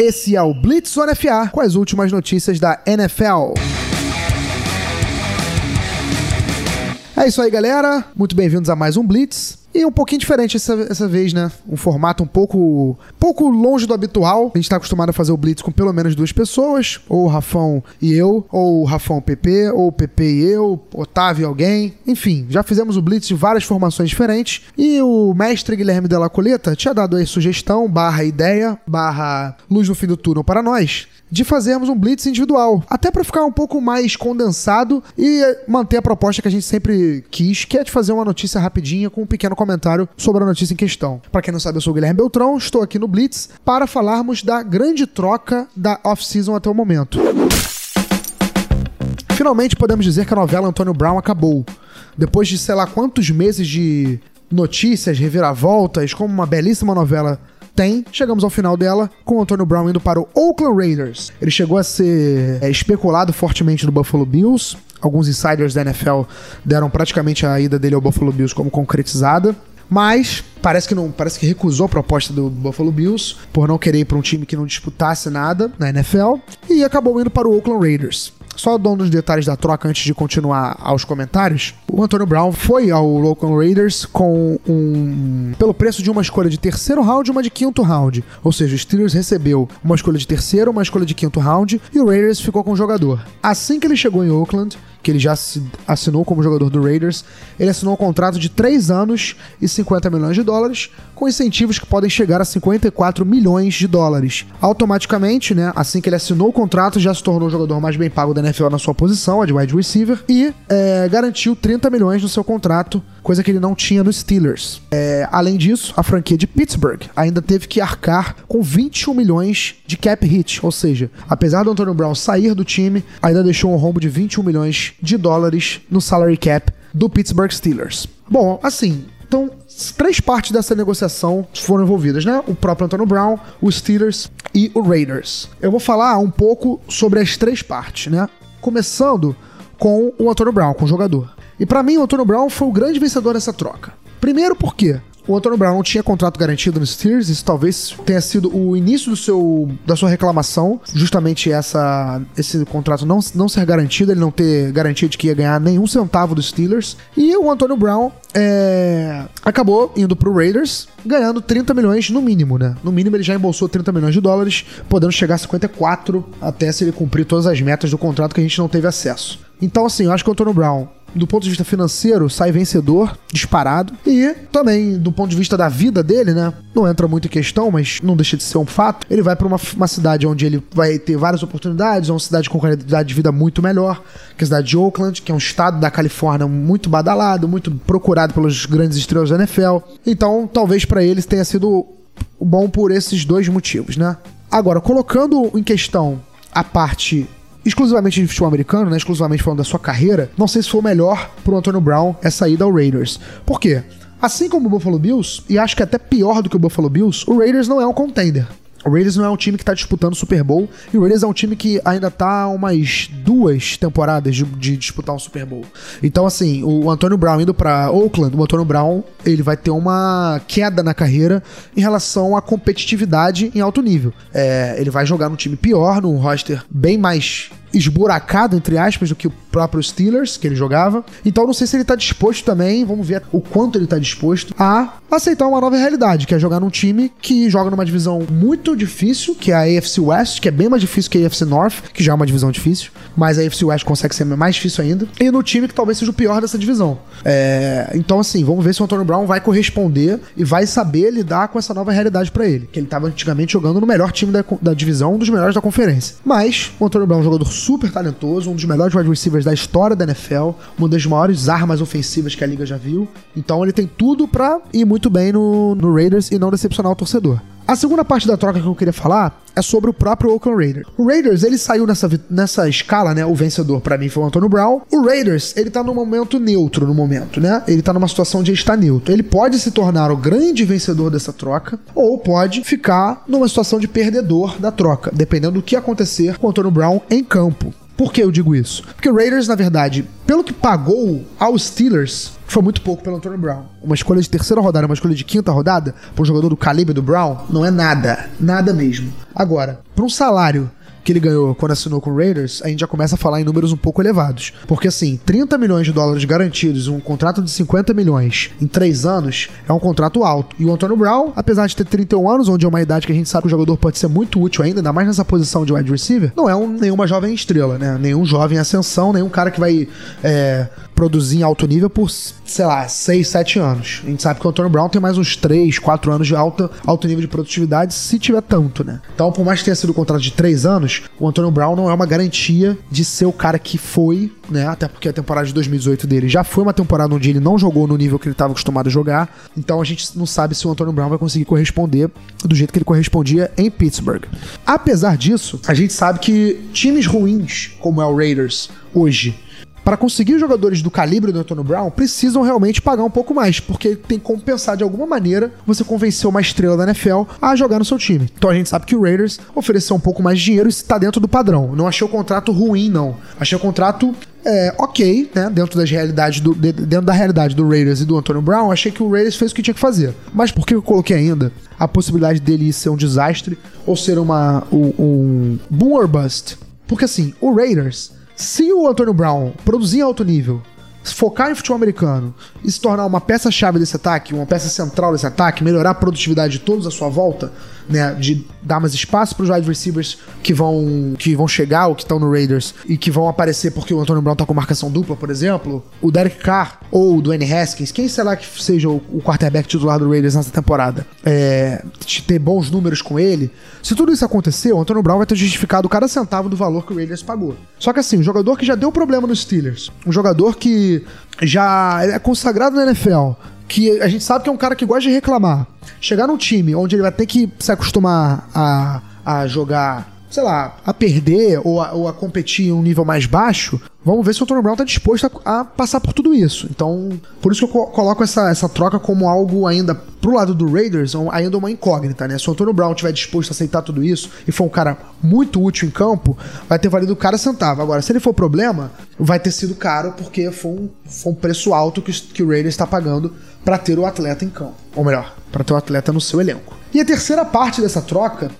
Esse é o Blitz Zone FA com as últimas notícias da NFL. É isso aí, galera. Muito bem-vindos a mais um Blitz. E um pouquinho diferente essa, essa vez, né? Um formato um pouco, pouco longe do habitual. A gente tá acostumado a fazer o Blitz com pelo menos duas pessoas, ou o Rafão e eu, ou o Rafão PP, ou o PP e eu, Otávio e alguém. Enfim, já fizemos o Blitz de várias formações diferentes. E o mestre Guilherme Della Coleta tinha dado aí sugestão, barra ideia, barra luz no fim do túnel para nós de fazermos um blitz individual, até para ficar um pouco mais condensado e manter a proposta que a gente sempre quis, que é de fazer uma notícia rapidinha com um pequeno comentário sobre a notícia em questão. Para quem não sabe, eu sou o Guilherme Beltrão, estou aqui no Blitz para falarmos da grande troca da off-season até o momento. Finalmente podemos dizer que a novela Antônio Brown acabou. Depois de sei lá quantos meses de notícias, reviravoltas, como uma belíssima novela tem, chegamos ao final dela com o Antônio Brown indo para o Oakland Raiders. Ele chegou a ser é, especulado fortemente no Buffalo Bills. Alguns insiders da NFL deram praticamente a ida dele ao Buffalo Bills como concretizada. Mas parece que não, parece que recusou a proposta do Buffalo Bills por não querer ir para um time que não disputasse nada na NFL e acabou indo para o Oakland Raiders. Só dando os detalhes da troca antes de continuar aos comentários. O Antônio Brown foi ao Local Raiders com um. pelo preço de uma escolha de terceiro round e uma de quinto round. Ou seja, o Steelers recebeu uma escolha de terceiro, uma escolha de quinto round e o Raiders ficou com o jogador. Assim que ele chegou em Oakland, que ele já assinou como jogador do Raiders. Ele assinou um contrato de 3 anos e 50 milhões de dólares, com incentivos que podem chegar a 54 milhões de dólares. Automaticamente, né, assim que ele assinou o contrato, já se tornou o jogador mais bem pago da NFL na sua posição, a de wide receiver, e é, garantiu 30 milhões no seu contrato, coisa que ele não tinha no Steelers. É, além disso, a franquia de Pittsburgh ainda teve que arcar com 21 milhões de cap hit, ou seja, apesar do Antonio Brown sair do time, ainda deixou um rombo de 21 milhões de dólares no salary cap do Pittsburgh Steelers. Bom, assim, então três partes dessa negociação foram envolvidas, né? O próprio Antonio Brown, os Steelers e o Raiders. Eu vou falar um pouco sobre as três partes, né? Começando com o Antonio Brown, com o jogador. E para mim, o Antonio Brown foi o grande vencedor dessa troca. Primeiro porque o Antônio Brown não tinha contrato garantido no Steelers, isso talvez tenha sido o início do seu, da sua reclamação, justamente essa, esse contrato não, não ser garantido, ele não ter garantia de que ia ganhar nenhum centavo dos Steelers. E o Antônio Brown é, acabou indo pro Raiders, ganhando 30 milhões no mínimo, né? No mínimo ele já embolsou 30 milhões de dólares, podendo chegar a 54 até se ele cumprir todas as metas do contrato que a gente não teve acesso. Então, assim, eu acho que o Antônio Brown do ponto de vista financeiro, sai vencedor, disparado. E também, do ponto de vista da vida dele, né? Não entra muito em questão, mas não deixa de ser um fato. Ele vai para uma, uma cidade onde ele vai ter várias oportunidades, é uma cidade com qualidade de vida muito melhor, que é a cidade de Oakland, que é um estado da Califórnia muito badalado, muito procurado pelos grandes estrelas da NFL. Então, talvez para eles tenha sido bom por esses dois motivos, né? Agora, colocando em questão a parte exclusivamente de futebol americano, né, exclusivamente falando da sua carreira, não sei se foi melhor pro Antonio Brown essa ida ao Raiders. Por quê? Assim como o Buffalo Bills, e acho que até pior do que o Buffalo Bills, o Raiders não é um contender. O Raiders não é um time que tá disputando o Super Bowl, e o Raiders é um time que ainda tá umas duas temporadas de, de disputar um Super Bowl. Então, assim, o Antônio Brown indo para Oakland, o Antônio Brown, ele vai ter uma queda na carreira em relação à competitividade em alto nível. É, ele vai jogar num time pior, num roster bem mais esburacado, entre aspas, do que o próprio Steelers, que ele jogava. Então não sei se ele tá disposto também, vamos ver o quanto ele tá disposto a aceitar uma nova realidade, que é jogar num time que joga numa divisão muito difícil, que é a AFC West, que é bem mais difícil que a AFC North, que já é uma divisão difícil, mas a AFC West consegue ser mais difícil ainda, e no time que talvez seja o pior dessa divisão. É... então assim, vamos ver se o Antônio Brown vai corresponder e vai saber lidar com essa nova realidade para ele, que ele tava antigamente jogando no melhor time da, da divisão, um dos melhores da conferência. Mas o Antônio Brown é um jogador super talentoso, um dos melhores wide receivers da história da NFL, uma das maiores armas ofensivas que a liga já viu. Então ele tem tudo para ir muito bem no, no Raiders e não decepcionar o torcedor. A segunda parte da troca que eu queria falar é sobre o próprio Oakland Raiders. O Raiders, ele saiu nessa, nessa escala, né? O vencedor para mim foi o Antônio Brown. O Raiders, ele tá num momento neutro no momento, né? Ele tá numa situação de estar neutro. Ele pode se tornar o grande vencedor dessa troca ou pode ficar numa situação de perdedor da troca, dependendo do que acontecer com o Antônio Brown em campo. Por que eu digo isso? Porque o Raiders, na verdade, pelo que pagou aos Steelers, foi muito pouco pelo Antonio Brown. Uma escolha de terceira rodada, uma escolha de quinta rodada, para um jogador do calibre do Brown, não é nada. Nada mesmo. Agora, para um salário que ele ganhou quando assinou com o Raiders, a gente já começa a falar em números um pouco elevados. Porque assim, 30 milhões de dólares garantidos, um contrato de 50 milhões em 3 anos, é um contrato alto. E o Antônio Brown, apesar de ter 31 anos, onde é uma idade que a gente sabe que o jogador pode ser muito útil ainda, ainda mais nessa posição de wide receiver, não é um, nenhuma jovem estrela, né? Nenhum jovem ascensão, nenhum cara que vai é, produzir em alto nível por, sei lá, 6, 7 anos. A gente sabe que o Antônio Brown tem mais uns 3, 4 anos de alta, alto nível de produtividade, se tiver tanto, né? Então, por mais que tenha sido um contrato de 3 anos, o Antônio Brown não é uma garantia de ser o cara que foi, né? Até porque a temporada de 2018 dele já foi uma temporada onde ele não jogou no nível que ele estava acostumado a jogar. Então a gente não sabe se o Antônio Brown vai conseguir corresponder do jeito que ele correspondia em Pittsburgh. Apesar disso, a gente sabe que times ruins, como é o Raiders hoje, para conseguir jogadores do calibre do Antônio Brown, precisam realmente pagar um pouco mais, porque tem que compensar de alguma maneira você convencer uma estrela da NFL a jogar no seu time. Então a gente sabe que o Raiders ofereceu um pouco mais de dinheiro e está dentro do padrão. Não achei o contrato ruim, não. Achei o contrato é, ok, né? Dentro, das realidades do, de, dentro da realidade do Raiders e do Antônio Brown, achei que o Raiders fez o que tinha que fazer. Mas por que eu coloquei ainda a possibilidade dele ser um desastre ou ser uma, um, um boom or bust? Porque assim, o Raiders se o Antônio Brown produzir em alto nível, focar em futebol americano e se tornar uma peça-chave desse ataque, uma peça central desse ataque, melhorar a produtividade de todos à sua volta, né, de dar mais espaço para os wide receivers que vão que vão chegar ou que estão no Raiders e que vão aparecer porque o Antônio Brown tá com marcação dupla, por exemplo, o Derek Carr ou o Dwayne Haskins, quem será que seja o, o quarterback titular do Raiders nessa temporada, é, ter bons números com ele, se tudo isso acontecer, o Antônio Brown vai ter justificado cada centavo do valor que o Raiders pagou. Só que assim, um jogador que já deu problema nos Steelers, um jogador que já é consagrado na NFL, que a gente sabe que é um cara que gosta de reclamar. Chegar num time onde ele vai ter que se acostumar a, a jogar, sei lá, a perder ou a, ou a competir em um nível mais baixo, Vamos ver se o Antônio Brown está disposto a, a, passar por tudo isso. Então, por isso que eu coloco essa, essa troca como algo ainda pro lado do Raiders, ainda uma incógnita, né? Se o Antônio Brown estiver disposto a aceitar tudo isso e for um cara muito útil em campo, vai ter valido cada centavo. Agora, se ele for problema, vai ter sido caro porque foi um, foi um preço alto que, que o Raiders está pagando para ter o atleta em campo. Ou melhor, para ter o atleta no seu elenco. E a terceira parte dessa troca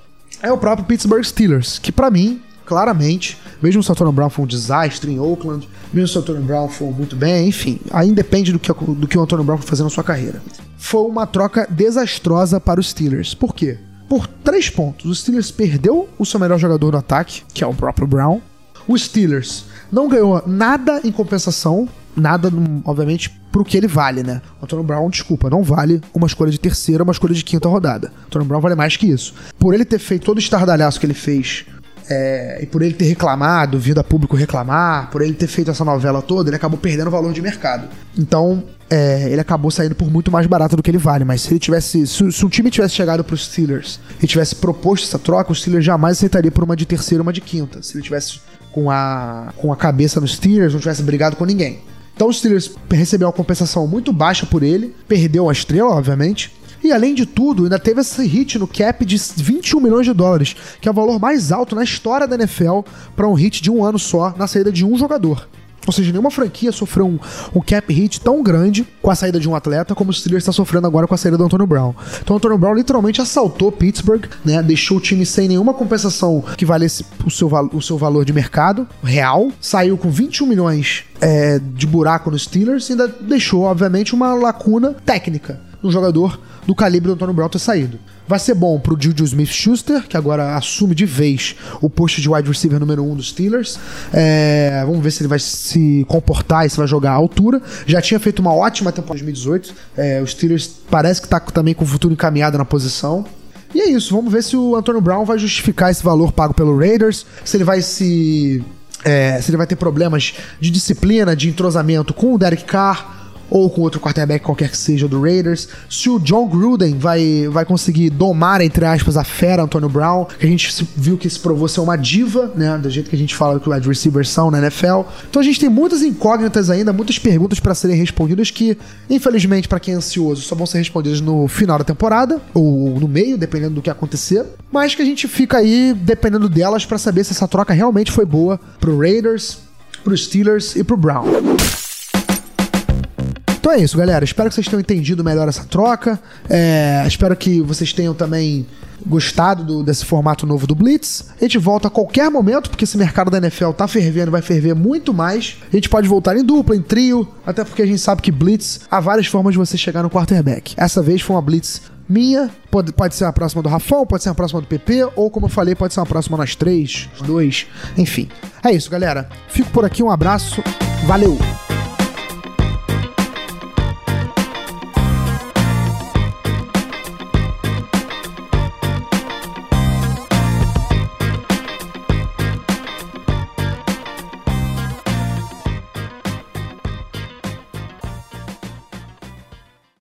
é o próprio Pittsburgh Steelers, que para mim claramente. Mesmo o Antonio Brown for um desastre em Oakland, mesmo o Antonio Brown for muito bem, enfim, aí depende do que, do que o Antonio Brown for fazer na sua carreira. Foi uma troca desastrosa para os Steelers. Por quê? Por três pontos. Os Steelers perdeu o seu melhor jogador no ataque, que é o próprio Brown. Os Steelers não ganhou nada em compensação, nada, obviamente, pro que ele vale, né? O Antônio Brown, desculpa, não vale uma escolha de terceira, uma escolha de quinta rodada. O Antônio Brown vale mais que isso. Por ele ter feito todo o estardalhaço que ele fez é, e por ele ter reclamado, vindo a público reclamar, por ele ter feito essa novela toda, ele acabou perdendo valor de mercado. Então, é, ele acabou saindo por muito mais barato do que ele vale. Mas se ele tivesse. Se, se time tivesse chegado para os Steelers e tivesse proposto essa troca, o Steelers jamais aceitaria por uma de terceira uma de quinta. Se ele tivesse com a, com a cabeça nos Steelers, não tivesse brigado com ninguém. Então o Steelers recebeu uma compensação muito baixa por ele, perdeu a estrela, obviamente, e além de tudo, ainda teve esse hit no cap de 21 milhões de dólares, que é o valor mais alto na história da NFL para um hit de um ano só na saída de um jogador. Ou seja, nenhuma franquia sofreu um, um, cap hit tão grande com a saída de um atleta como o Steelers está sofrendo agora com a saída do Antônio Brown. Então o Antônio Brown literalmente assaltou Pittsburgh, né? Deixou o time sem nenhuma compensação que valesse o seu, o seu valor de mercado real. Saiu com 21 milhões é, de buraco nos Steelers e ainda deixou, obviamente, uma lacuna técnica no jogador do calibre do Antônio Brown ter saído. Vai ser bom pro Juju Smith-Schuster, que agora assume de vez o posto de wide receiver número 1 um dos Steelers. É, vamos ver se ele vai se comportar e se vai jogar à altura. Já tinha feito uma ótima temporada em 2018. É, os Steelers parece que tá também com o futuro encaminhado na posição. E é isso, vamos ver se o Antônio Brown vai justificar esse valor pago pelo Raiders, se ele vai se. É, se ele vai ter problemas de disciplina, de entrosamento com o Derek Carr ou com outro quarterback qualquer que seja do Raiders. Se o John Gruden vai, vai conseguir domar, entre aspas, a fera Antonio Brown, que a gente viu que se provou ser uma diva, né? Do jeito que a gente fala que o wide receivers são na NFL. Então a gente tem muitas incógnitas ainda, muitas perguntas para serem respondidas que, infelizmente, para quem é ansioso, só vão ser respondidas no final da temporada, ou no meio, dependendo do que acontecer. Mas que a gente fica aí dependendo delas para saber se essa troca realmente foi boa pro Raiders, pro Steelers e pro Brown. Então é isso, galera. Espero que vocês tenham entendido melhor essa troca. É, espero que vocês tenham também gostado do- desse formato novo do Blitz. A gente volta a qualquer momento, porque esse mercado da NFL tá fervendo, vai ferver muito mais. A gente pode voltar em dupla, em trio, até porque a gente sabe que Blitz há várias formas de você chegar no quarterback. Essa vez foi uma Blitz minha, pode, pode ser a próxima do Rafão, pode ser a próxima do PP, ou como eu falei, pode ser uma próxima nós três, dois, enfim. É isso, galera. Fico por aqui, um abraço, valeu!